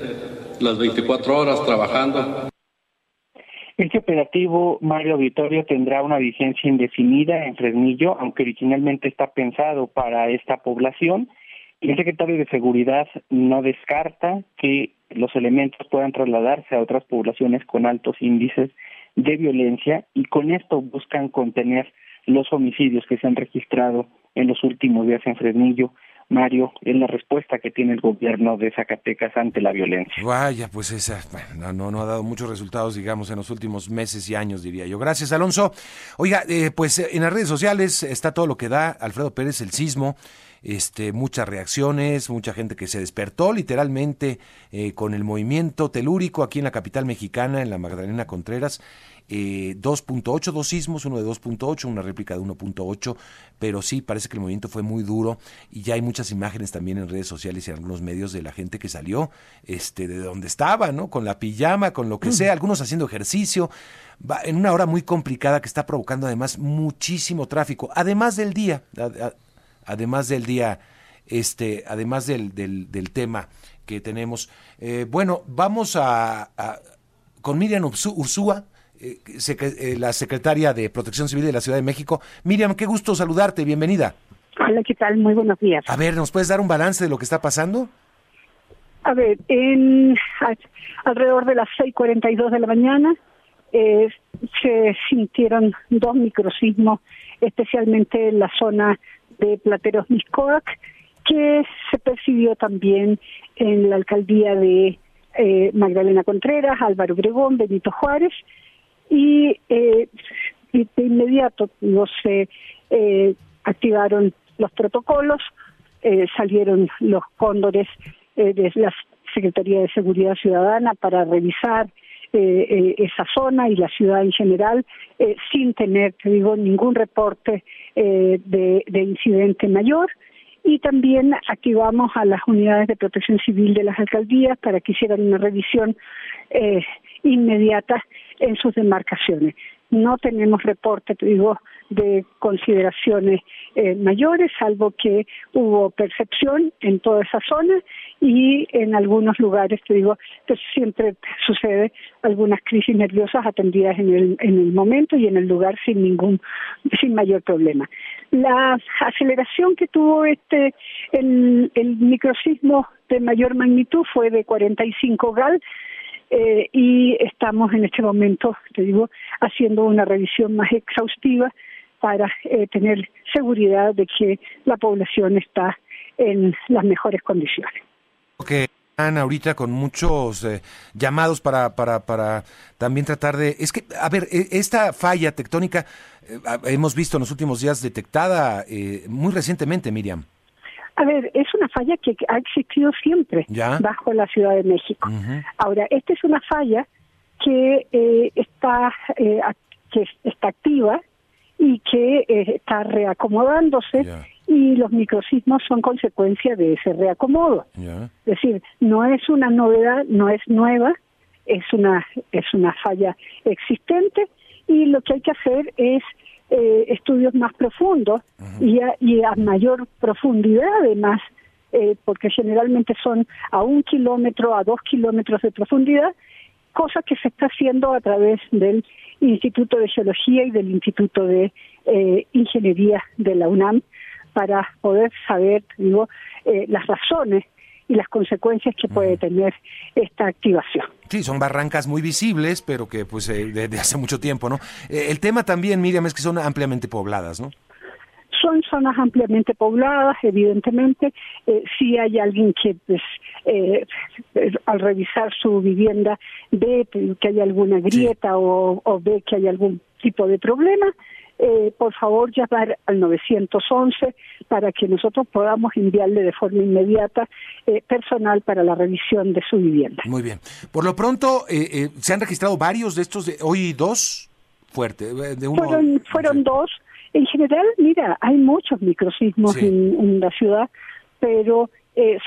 las 24 horas trabajando. Este operativo, Mario Auditorio, tendrá una vigencia indefinida en Fresnillo, aunque originalmente está pensado para esta población. El secretario de Seguridad no descarta que los elementos puedan trasladarse a otras poblaciones con altos índices de violencia y con esto buscan contener los homicidios que se han registrado en los últimos días en Fresnillo Mario, en la respuesta que tiene el gobierno de Zacatecas ante la violencia. Vaya, pues esa no, no ha dado muchos resultados, digamos, en los últimos meses y años, diría yo. Gracias, Alonso. Oiga, eh, pues en las redes sociales está todo lo que da Alfredo Pérez, el sismo este, muchas reacciones, mucha gente que se despertó literalmente eh, con el movimiento telúrico aquí en la capital mexicana, en la Magdalena Contreras. 2.8, eh, dos sismos, uno de 2.8, una réplica de 1.8, pero sí, parece que el movimiento fue muy duro y ya hay muchas imágenes también en redes sociales y en algunos medios de la gente que salió este, de donde estaba, ¿no? Con la pijama, con lo que sea, algunos haciendo ejercicio, va en una hora muy complicada que está provocando además muchísimo tráfico, además del día, además del día, este, además del, del, tema que tenemos. Eh, bueno, vamos a, con Miriam Ursúa, la secretaria de Protección Civil de la Ciudad de México. Miriam, qué gusto saludarte, bienvenida. Hola, ¿qué tal? Muy buenos días. A ver, ¿nos puedes dar un balance de lo que está pasando? A ver, en alrededor de las 6.42 de la mañana se sintieron dos microsismos, especialmente en la zona de Plateros Miscoac, que se percibió también en la alcaldía de eh, Magdalena Contreras, Álvaro Obregón, Benito Juárez, y, eh, de inmediato se eh, activaron los protocolos, salieron los cóndores de la Secretaría de Seguridad Ciudadana para revisar eh, esa zona y la ciudad en general eh, sin tener, te digo, ningún reporte eh, de, de, incidente mayor. Y también activamos a las unidades de protección civil de las alcaldías para que hicieran una revisión eh, inmediata en sus demarcaciones. No tenemos reporte, te digo, de consideraciones eh, mayores, salvo que hubo percepción en toda esa zona y en algunos lugares, te digo, pues siempre sucede algunas crisis nerviosas atendidas en el, en el momento y en el lugar sin ningún, sin mayor problema. La aceleración que tuvo este, el, el microsismo de mayor magnitud fue de 45 GAL, eh, y estamos en este momento, te digo, haciendo una revisión más exhaustiva para eh, tener seguridad de que la población está en las mejores condiciones. Okay. Ahorita con muchos eh, llamados para, para, para también tratar de... Es que, a ver, e, esta falla tectónica hemos visto en los últimos días detectada muy recientemente, Miriam. A ver, es una falla que ha existido siempre bajo la Ciudad de México. Ahora, esta es una falla que eh, está eh, que está activa y que eh, está reacomodándose y los microsismos son consecuencia de ese reacomodo. Es decir, no es una novedad, no es nueva, es una es una falla existente y lo que hay que hacer es eh, estudios más profundos y, a, y, a, mayor profundidad además, eh, porque generalmente son a un kilómetro, a dos kilómetros de profundidad, cosa que se está haciendo a través del Instituto de Geología y del Instituto de eh, Ingeniería de la UNAM para poder saber, digo, las razones y las consecuencias que puede tener esta activación. Sí, son barrancas muy visibles, pero que pues desde eh, hace mucho tiempo, ¿no? Eh, el tema también, Miriam, es que son ampliamente pobladas, ¿no? Son zonas ampliamente pobladas, evidentemente. Eh, si hay alguien que, pues, eh, al revisar su vivienda, ve que hay alguna grieta o, o ve que hay algún tipo de problema, eh, por favor llamar al 911 para que nosotros podamos enviarle de forma inmediata eh, personal para la revisión de su vivienda. Muy bien. Por lo pronto, eh, ¿se han registrado varios de estos? De, hoy dos, fuerte. De uno, fueron fueron dos. En general, mira, hay muchos microsismos en, la ciudad, pero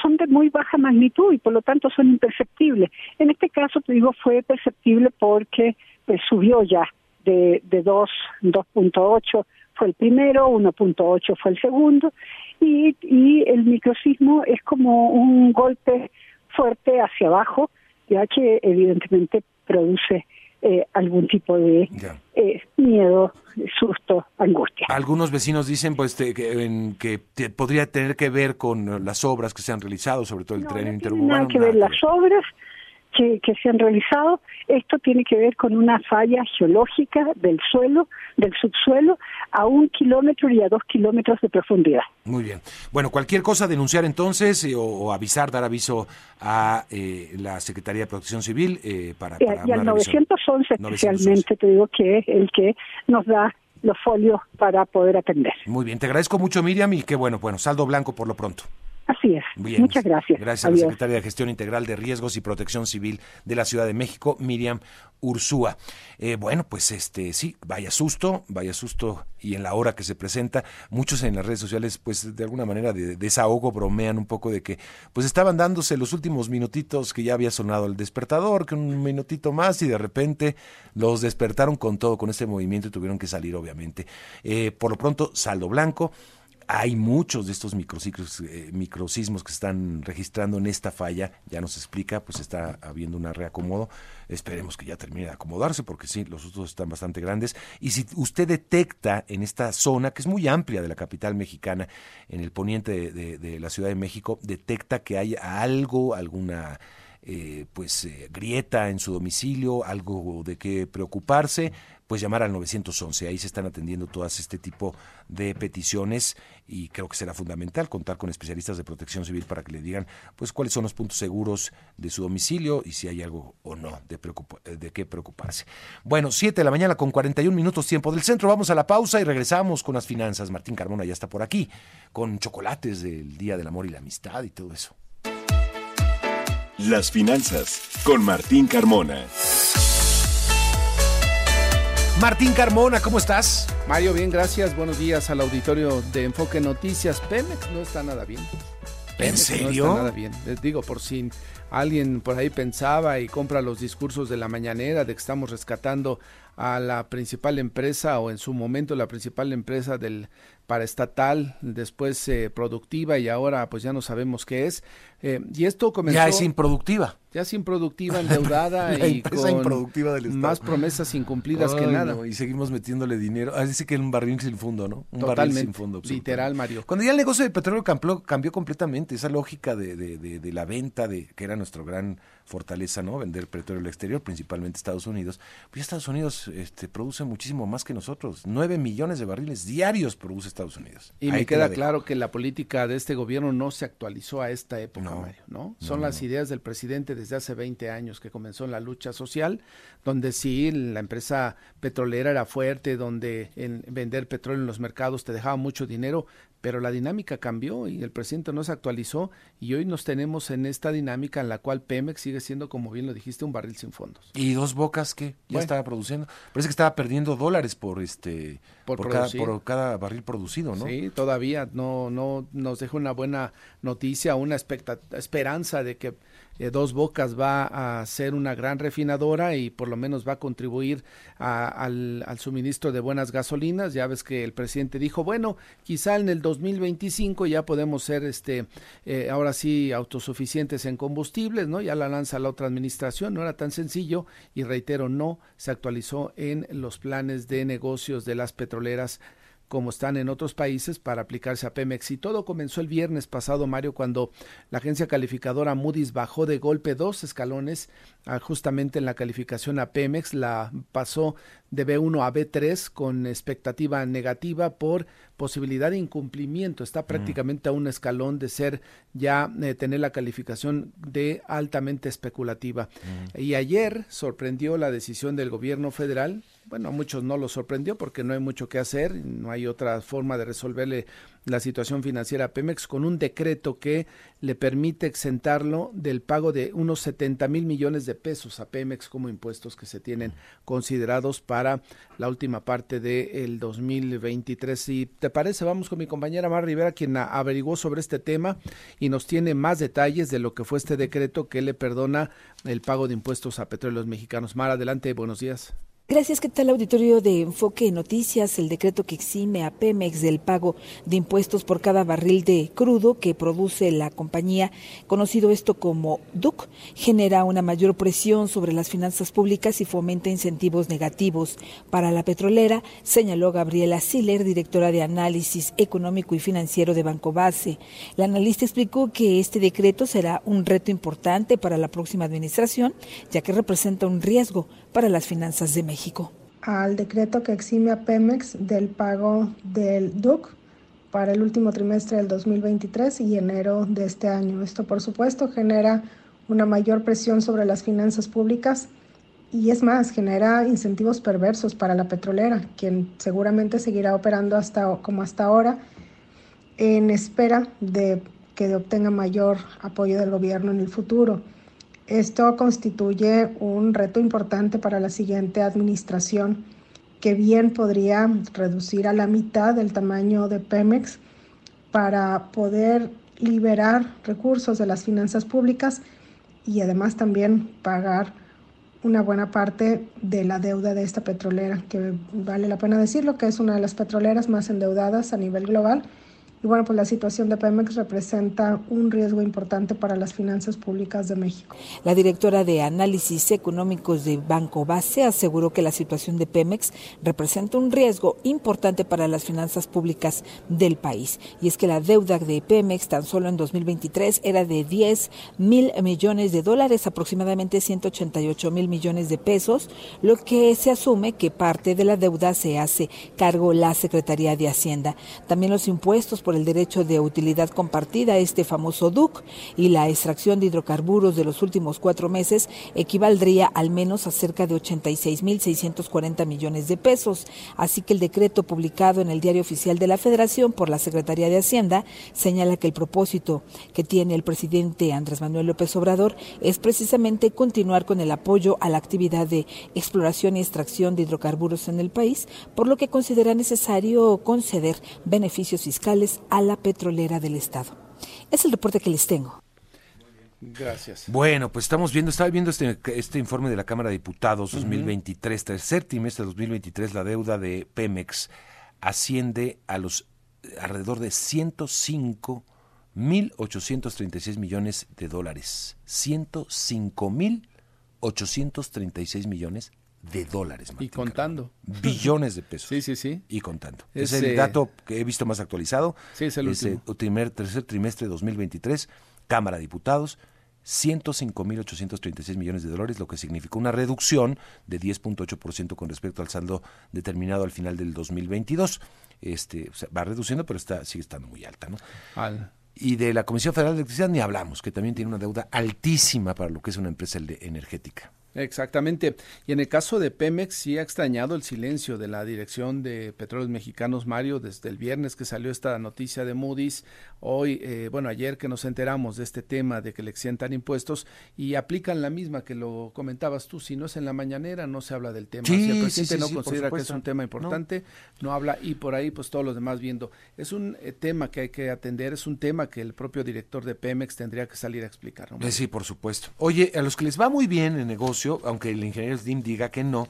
son de muy baja magnitud y por lo tanto son imperceptibles. En este caso, te digo, fue perceptible porque pues, subió ya de, de 2.8 fue el primero, 1.8 fue el segundo, y, y el microsismo es como un golpe fuerte hacia abajo, ya que evidentemente produce eh, algún tipo de eh, miedo, susto, angustia. Algunos vecinos dicen pues que, que podría tener que ver con las obras que se han realizado, sobre todo el tren interurbano. que ver las obras, que, se han realizado, esto tiene que ver con una falla geológica del suelo, del subsuelo, a un kilómetro y a dos kilómetros de profundidad. Muy bien. Bueno, cualquier cosa, denunciar entonces eh, o, avisar, dar aviso a eh, la Secretaría de Protección Civil eh, para, para, Y al 911 especialmente, te digo que es el que nos da los folios para poder atender. Muy bien, te agradezco mucho Miriam y qué bueno, bueno, saldo blanco por lo pronto. Así es. Muchas gracias. Gracias a la secretaria de Gestión Integral de Riesgos y Protección Civil de la Ciudad de México, Miriam Ursúa. Eh, bueno, pues este sí, vaya susto, vaya susto y en la hora que se presenta, muchos en las redes sociales, pues de alguna manera de, desahogo bromean un poco de que pues estaban dándose los últimos minutitos que ya había sonado el despertador, que un minutito más y de repente los despertaron con todo, con ese movimiento y tuvieron que salir obviamente. Eh, por lo pronto, saldo blanco hay muchos de estos microciclos, eh, microsismos que están registrando en esta falla, ya nos explica, pues está habiendo un reacomodo, esperemos que ya termine de acomodarse, porque sí, los sustos están bastante grandes, y si usted detecta en esta zona, que es muy amplia de la capital mexicana, en el poniente de, la Ciudad de México, detecta que hay algo, alguna... Eh, pues eh, grieta en su domicilio, algo de qué preocuparse, pues llamar al 911. Ahí se están atendiendo todas este tipo de peticiones y creo que será fundamental contar con especialistas de protección civil para que le digan pues cuáles son los puntos seguros de su domicilio y si hay algo o no de, de qué preocuparse. Bueno, 7 de la mañana con 41 minutos tiempo del centro. Vamos a la pausa y regresamos con las finanzas. Martín Carmona ya está por aquí con chocolates del Día del Amor y la Amistad y todo eso. Las finanzas con Martín Carmona. Martín Carmona, ¿cómo estás? Mario, bien, gracias. Buenos días al auditorio de Enfoque Noticias. Pemex no está nada bien. ¿En serio? No está nada bien. Les digo, por si alguien por ahí pensaba y compra los discursos de la mañanera de que estamos rescatando a la principal empresa o en su momento la principal empresa del paraestatal, después eh, productiva y ahora pues ya no sabemos qué es. Eh, y esto comenzó... Ya es improductiva. Ya es improductiva, endeudada *laughs* y con improductiva más promesas incumplidas que nada. y seguimos metiéndole dinero. Ah, dice que un barril sin fondo, ¿no? Un barril sin fondo. Literal, Mario. Cuando ya el negocio del petróleo cambió, cambió completamente, esa lógica de, de, de, de la venta, de que era nuestro gran fortaleza, ¿no? Vender petróleo al exterior, principalmente Estados Unidos. Pues Estados Unidos este, produce muchísimo más que nosotros. Nueve millones de barriles diarios produce Estados Unidos. Y me queda claro que la política de este gobierno no se actualizó a esta época, Mario, ¿no? Son las ideas del presidente desde hace 20 años que comenzó en la lucha social, donde sí, la empresa petrolera era fuerte, donde en vender petróleo en los mercados te dejaba mucho dinero, pero la dinámica cambió y el presidente no se actualizó y hoy nos tenemos en esta dinámica en la cual Pemex sigue siendo, como bien lo dijiste, un barril sin fondos. Y dos bocas que ya estaba produciendo. Parece que estaba perdiendo dólares por este por, cada, por cada barril producido, ¿no? Sí, todavía no no nos deja una buena noticia, una esperanza de que eh, Dos Bocas va a ser una gran refinadora y por lo menos va a contribuir al, suministro de buenas gasolinas. Ya ves que el presidente dijo, bueno, quizá en el 2025 ya podemos ser, este, eh, ahora sí, autosuficientes en combustibles, ¿no? Ya la lanza la otra administración, no era tan sencillo y reitero, no se actualizó en los planes de negocios de las petroleras como están en otros países para aplicarse a Pemex. Y todo comenzó el viernes pasado, Mario, cuando la agencia calificadora Moody's bajó de golpe dos escalones ah, justamente en la calificación a Pemex, la pasó de B1 a B3 con expectativa negativa por posibilidad de incumplimiento. Está mm. prácticamente a un escalón de ser ya eh, tener la calificación de altamente especulativa. Mm. Y ayer sorprendió la decisión del gobierno federal bueno, a muchos no los sorprendió porque no hay mucho que hacer, no hay otra forma de resolverle la situación financiera a Pemex con un decreto que le permite exentarlo del pago de unos 70 mil millones de pesos a Pemex como impuestos que se tienen considerados para la última parte del 2023. Si te parece, vamos con mi compañera Mar Rivera, quien averiguó sobre este tema y nos tiene más detalles de lo que fue este decreto que le perdona el pago de impuestos a petróleos mexicanos. Mar, adelante, buenos días. Gracias, ¿qué tal auditorio de Enfoque Noticias? El decreto que exime a Pemex del pago de impuestos por cada barril de crudo que produce la compañía, conocido esto como DUC, genera una mayor presión sobre las finanzas públicas y fomenta incentivos negativos para la petrolera, señaló Gabriela Siller, directora de Análisis Económico y Financiero de Banco Base. La analista explicó que este decreto será un reto importante para la próxima administración, ya que representa un riesgo para las finanzas de México. Al decreto que exime a Pemex del pago del DUC para el último trimestre del 2023 y enero de este año. Esto, por supuesto, genera una mayor presión sobre las finanzas públicas y es más, genera incentivos perversos para la petrolera, quien seguramente seguirá operando hasta como hasta ahora en espera de que obtenga mayor apoyo del gobierno en el futuro. Esto constituye un reto importante para la siguiente administración, que bien podría reducir a la mitad el tamaño de Pemex para poder liberar recursos de las finanzas públicas y además también pagar una buena parte de la deuda de esta petrolera, que vale la pena decirlo, que es una de las petroleras más endeudadas a nivel global y bueno, pues la situación de Pemex representa un riesgo importante para las finanzas públicas de México. La directora de Análisis Económicos de Banco Base aseguró que la situación de Pemex representa un riesgo importante para las finanzas públicas del país. Y es que la deuda de Pemex tan solo en 2023 era de 10 mil millones de dólares, aproximadamente 188 mil millones de pesos, lo que se asume que parte de la deuda se hace cargo la Secretaría de Hacienda. También los impuestos por el derecho de utilidad compartida, este famoso DUC, y la extracción de hidrocarburos de los últimos cuatro meses equivaldría al menos a cerca de 86.640 millones de pesos. Así que el decreto publicado en el Diario Oficial de la Federación por la Secretaría de Hacienda señala que el propósito que tiene el presidente Andrés Manuel López Obrador es precisamente continuar con el apoyo a la actividad de exploración y extracción de hidrocarburos en el país, por lo que considera necesario conceder beneficios fiscales a la petrolera del Estado. Es el reporte que les tengo. Gracias. Bueno, pues estamos viendo, estaba viendo este, este informe de la Cámara de Diputados 2023, tercer trimestre de 2023, la deuda de Pemex asciende a los alrededor de 105 mil 836 millones de dólares. 105 mil 836 millones de dólares. Y contando. Billones de pesos. Sí, sí, sí. Y contando. Es, el dato que he visto más actualizado. Sí, es el último. Primer, tercer trimestre de 2023, Cámara de Diputados, 105.836 millones de dólares, lo que significó una reducción de 10.8% con respecto al saldo determinado al final del 2022. Este, va reduciendo, pero está sigue estando muy alta, ¿no? Y de la Comisión Federal de Electricidad ni hablamos, que también tiene una deuda altísima para lo que es una empresa energética. Exactamente. Y en el caso de Pemex sí ha extrañado el silencio de la Dirección de Petróleos Mexicanos, Mario, desde el viernes que salió esta noticia de Moody's, hoy, eh, bueno, ayer que nos enteramos de este tema de que le exientan impuestos y aplican la misma que lo comentabas tú, si no es en la mañanera no se habla del tema. si el presidente no considera que es un tema importante, no. habla y por ahí pues todos los demás viendo. Es un eh, tema que hay que atender, es un tema que el propio director de Pemex tendría que salir a explicar. ¿no? Eh, sí, por supuesto. Oye, a los que les va muy bien en negocio, aunque el ingeniero Slim diga que no,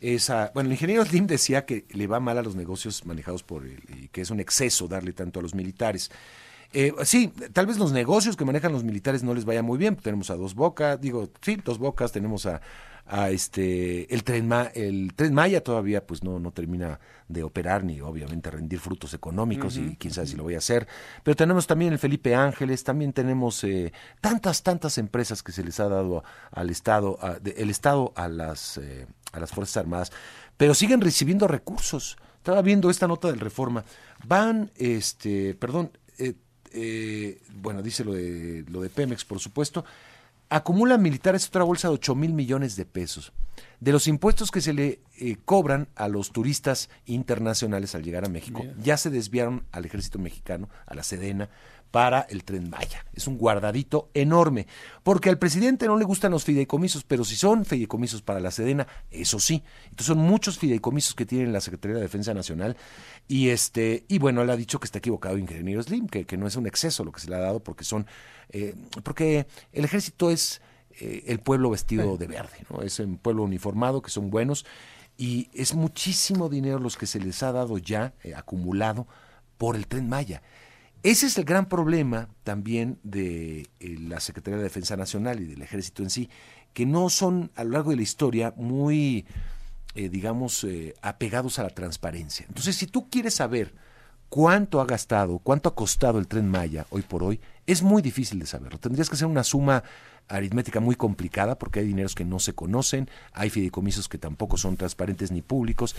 esa, bueno, el ingeniero Slim decía que le va mal a los negocios manejados por él y que es un exceso darle tanto a los militares. Eh, sí, tal vez los negocios que manejan los militares no les vaya muy bien. Tenemos a Dos Bocas, digo, sí, Dos Bocas, tenemos a, a este el tren el tren Maya todavía pues no no termina de operar ni obviamente rendir frutos económicos y quién sabe si lo voy a hacer. Pero tenemos también el Felipe Ángeles también tenemos eh, tantas tantas empresas que se les ha dado al estado el estado a las eh, a las fuerzas armadas pero siguen recibiendo recursos. Estaba viendo esta nota del Reforma. Van este perdón eh, bueno dice lo de lo de Pemex por supuesto acumulan militares otra bolsa de 8 mil millones de pesos. De los impuestos que se le eh, cobran a los turistas internacionales al llegar a México, ya se desviaron al ejército mexicano, a la Sedena, para el tren Maya. Es un guardadito enorme, porque al presidente no le gustan los fideicomisos, pero si son fideicomisos para la Sedena, eso sí. Entonces son muchos fideicomisos que tiene la Secretaría de Defensa Nacional y este y bueno, él ha dicho que está equivocado ingeniero Slim, que, que no es un exceso lo que se le ha dado porque son eh, porque el ejército es eh, el pueblo vestido de verde, ¿no? Es un pueblo uniformado que son buenos y es muchísimo dinero los que se les ha dado ya eh, acumulado por el tren Maya. Ese es el gran problema también de eh, la Secretaría de Defensa Nacional y del Ejército en sí, que no son a lo largo de la historia muy, digamos, apegados a la transparencia. Entonces, si tú quieres saber cuánto ha gastado, cuánto ha costado el tren Maya hoy por hoy, es muy difícil de saberlo. Tendrías que hacer una suma aritmética muy complicada porque hay dineros que no se conocen, hay fideicomisos que tampoco son transparentes ni públicos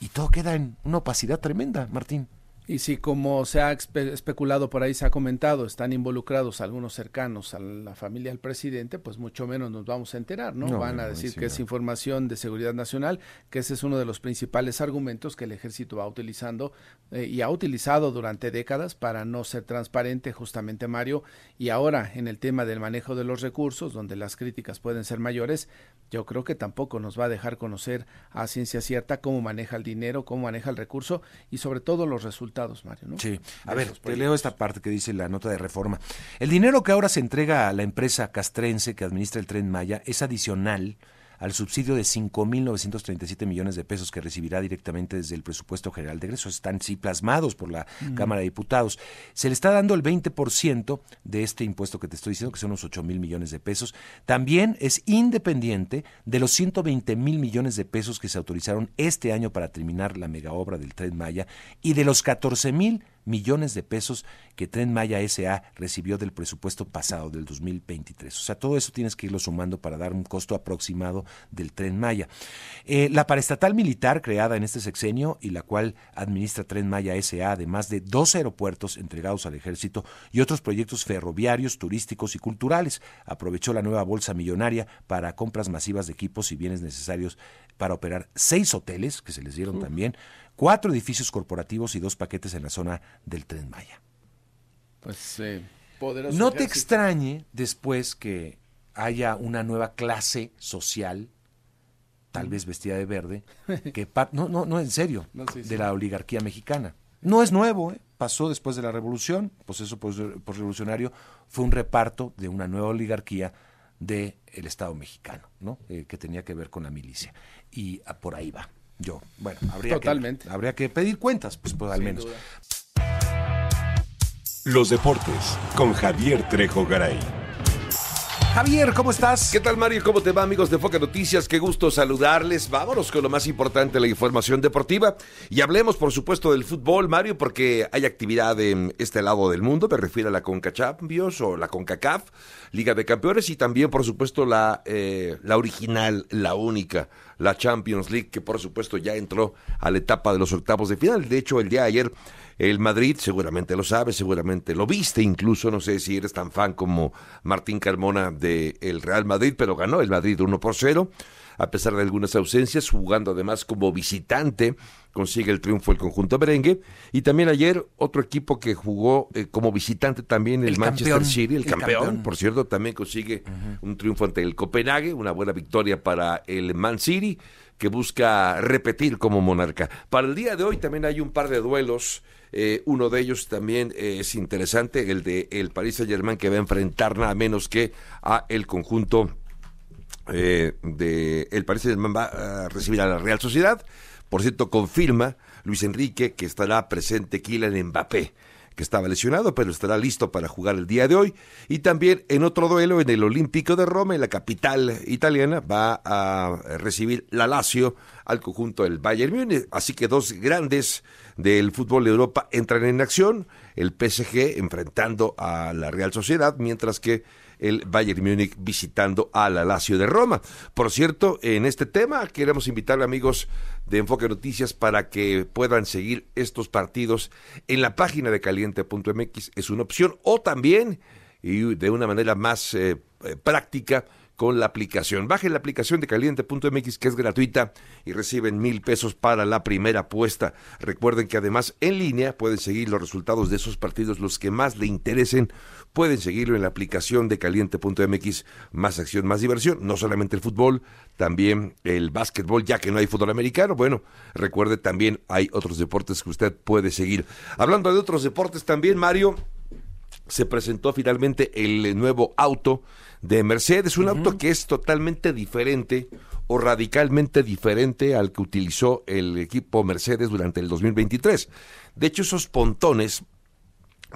y todo queda en una opacidad tremenda, Martín. Y si como se ha especulado por ahí, se ha comentado, están involucrados algunos cercanos a la familia del presidente, pues mucho menos nos vamos a enterar, ¿no? Van a decir que es información de seguridad nacional, que ese es uno de los principales argumentos que el ejército va utilizando eh, y ha utilizado durante décadas para no ser transparente, justamente Mario. Y ahora en el tema del manejo de los recursos, donde las críticas pueden ser mayores, yo creo que tampoco nos va a dejar conocer a ciencia cierta cómo maneja el dinero, cómo maneja el recurso y sobre todo los resultados, Mario. ¿no? Sí, a ver, te leo esta parte que dice la nota de reforma. El dinero que ahora se entrega a la empresa castrense que administra el tren Maya es adicional al subsidio de 5.937 millones de pesos que recibirá directamente desde el presupuesto general de egresos. Están sí plasmados por la Cámara de Diputados. Se le está dando el 20% de este impuesto que te estoy diciendo, que son unos 8 mil millones de pesos. También es independiente de los 120 mil millones de pesos que se autorizaron este año para terminar la mega obra del Tren Maya y de los 14 mil millones de pesos que Tren Maya SA recibió del presupuesto pasado del 2023. O sea, todo eso tienes que irlo sumando para dar un costo aproximado del Tren Maya. Eh, la paraestatal militar creada en este sexenio y la cual administra Tren Maya SA, además de dos aeropuertos entregados al ejército y otros proyectos ferroviarios, turísticos y culturales, aprovechó la nueva bolsa millonaria para compras masivas de equipos y bienes necesarios para operar seis hoteles, que se les dieron también, cuatro edificios corporativos y dos paquetes en la zona del Tren Maya. Pues eh, No te extrañe después que haya una nueva clase social, tal vez vestida de verde, *laughs* que no, no, no, en serio, de la oligarquía mexicana. No es nuevo, ¿eh? pasó después de la revolución, pues eso pues, por revolucionario fue un reparto de una nueva oligarquía del Estado mexicano, ¿no? Eh, que tenía que ver con la milicia. Y ah, por ahí va. Yo, bueno, habría, Totalmente. Que, habría que pedir cuentas, pues, pues al menos. Los deportes con Javier Trejo Garay. Javier, ¿cómo estás? ¿Qué tal, Mario? ¿Cómo te va, amigos de Foca Noticias? Qué gusto saludarles. Vámonos con lo más importante, la información deportiva. Y hablemos, por supuesto, del fútbol, Mario, porque hay actividad en este lado del mundo. Me refiero a la Conca Champions o la CONCACAF, Liga de Campeones, y también, por supuesto, la, eh, la original, la única, la Champions League, que por supuesto ya entró a la etapa de los octavos de final. De hecho, el día de ayer el Madrid, seguramente lo sabes, seguramente lo viste, incluso no sé si eres tan fan como Martín Carmona del el Real Madrid, pero ganó el Madrid 1 por 0 a pesar de algunas ausencias, jugando además como visitante, consigue el triunfo el conjunto merengue. Y también ayer otro equipo que jugó eh, como visitante también, el, Manchester City, el, campeón, por cierto, también consigue un triunfo ante el Copenhague, una buena victoria para el Man City, que busca repetir como monarca. Para el día de hoy también hay un par de duelos. Eh, uno de ellos también eh, es interesante, el de el Paris Saint Germain que va a enfrentar nada menos que a el conjunto eh, de el Paris Saint-Germain va a recibir a la Real Sociedad. Por cierto, confirma Luis Enrique que estará presente Kylian Mbappé que estaba lesionado, pero estará listo para jugar el día de hoy. Y también en otro duelo en el Olímpico de Roma, en la capital italiana, va a recibir la Lazio al conjunto del Bayern Múnich. Así que dos grandes del fútbol de Europa entran en acción. El PSG enfrentando a la Real Sociedad, mientras que el Bayern Múnich visitando a la Lazio de Roma. Por cierto, en este tema queremos invitar amigos de Enfoque Noticias para que puedan seguir estos partidos en la página de caliente.mx. Es una opción o también y de una manera más eh, eh, práctica con la aplicación. Bajen la aplicación de caliente.mx que es gratuita y reciben mil pesos para la primera apuesta. Recuerden que además en línea pueden seguir los resultados de esos partidos, los que más le interesen. Pueden seguirlo en la aplicación de caliente.mx. Más acción, más diversión. No solamente el fútbol, también el básquetbol, ya que no hay fútbol americano. Bueno, recuerde también hay otros deportes que usted puede seguir. Hablando de otros deportes también, Mario, se presentó finalmente el nuevo auto de Mercedes, un auto que es totalmente diferente o radicalmente diferente al que utilizó el equipo Mercedes durante el 2023. De hecho, esos pontones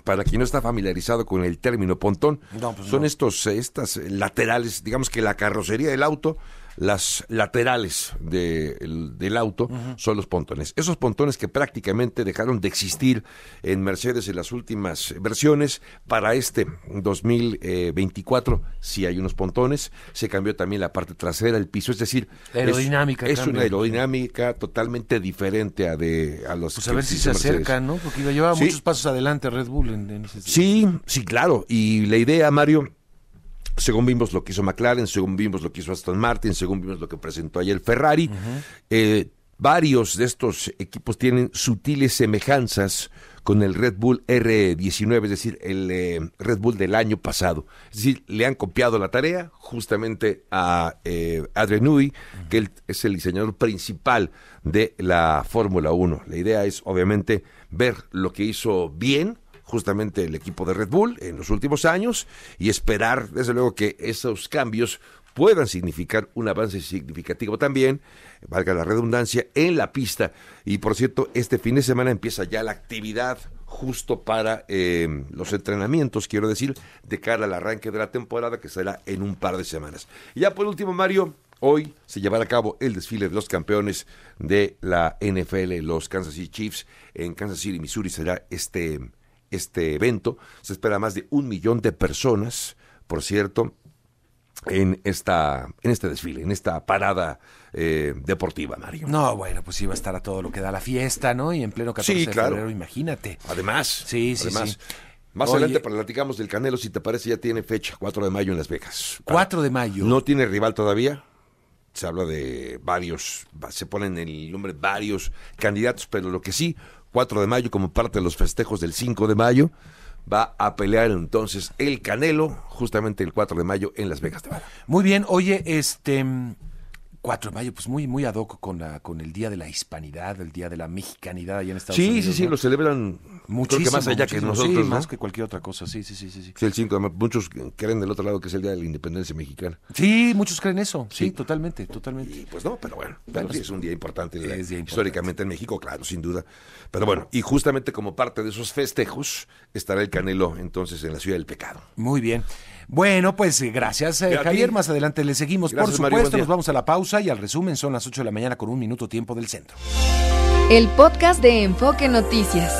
para quien no está familiarizado con el término pontón, pues son no. estos, estas laterales, digamos que la carrocería del auto, las laterales de- el- del auto son los pontones. Esos pontones que prácticamente dejaron de existir en Mercedes en las últimas versiones, para este 2024 sí hay unos pontones, se cambió también la parte trasera, el piso, es decir, La aerodinámica es, una aerodinámica totalmente diferente a de a los Pues a ver si se Mercedes. acercan, ¿no? Porque llevaba Sí. muchos pasos adelante Red Bull en, en ese Sí, sí, claro. Y la idea, Mario, según vimos lo que hizo McLaren, según vimos lo que hizo Aston Martin, según vimos lo que presentó ayer Ferrari, eh, varios de estos equipos tienen sutiles semejanzas con el Red Bull R19, es decir, el eh, Red Bull del año pasado. Es decir, le han copiado la tarea justamente a eh, Adrian Newey, que él es el diseñador principal de la Fórmula 1. La idea es, obviamente, ver lo que hizo bien justamente el equipo de Red Bull en los últimos años y esperar, desde luego, que esos cambios puedan significar un avance significativo también, valga la redundancia, en la pista. Y por cierto, este fin de semana empieza ya la actividad justo para eh, los entrenamientos, quiero decir, de cara al arranque de la temporada que será en un par de semanas. Y ya por último, Mario, hoy se llevará a cabo el desfile de los campeones de la NFL, los Kansas City Chiefs. En Kansas City, Missouri será este, este evento. Se espera más de un millón de personas, por cierto, en esta en este desfile, en esta parada eh, deportiva, Mario. No, bueno, pues iba a estar a todo lo que da la fiesta, ¿no? Y en pleno 14 Sí, de claro. febrero, imagínate. Además, Sí, sí, además, sí. Más Oye, adelante platicamos del Canelo, si te parece, ya tiene fecha, 4 de mayo en Las Vegas. 4 de mayo. No tiene rival todavía. Se habla de varios, va- se ponen el nombre varios candidatos, pero lo que sí, 4 de mayo como parte de los festejos del 5 de mayo, va a pelear entonces el Canelo, justamente el 4 de mayo en Las Vegas. Muy bien, oye, este 4 de mayo, pues muy, muy ad hoc con, la, con el Día de la Hispanidad, el Día de la Mexicanidad allá en Estados Sí, Unidos. sí, sí, ¿no? lo celebran Muchísimo, creo que más allá que nosotros, sí, ¿no? más que cualquier otra cosa, sí, sí, sí, sí. Sí, Sí, el 5 de mayo. Muchos creen del otro lado que es el Día de la Independencia Mexicana. Sí, muchos creen eso, sí, Sí. totalmente, totalmente. Y pues no, pero bueno, pero sí es un día importante, es eh, día importante. históricamente en México, claro, sin duda. Pero bueno, y justamente como parte de esos festejos estará el Canelo entonces en la ciudad del pecado. Muy bien. Bueno, pues eh, gracias, eh. Javier. Más adelante le seguimos. Gracias, Por supuesto, nos vamos a la pausa y al resumen son las 8 de la mañana con un minuto tiempo del centro. El podcast de Enfoque Noticias.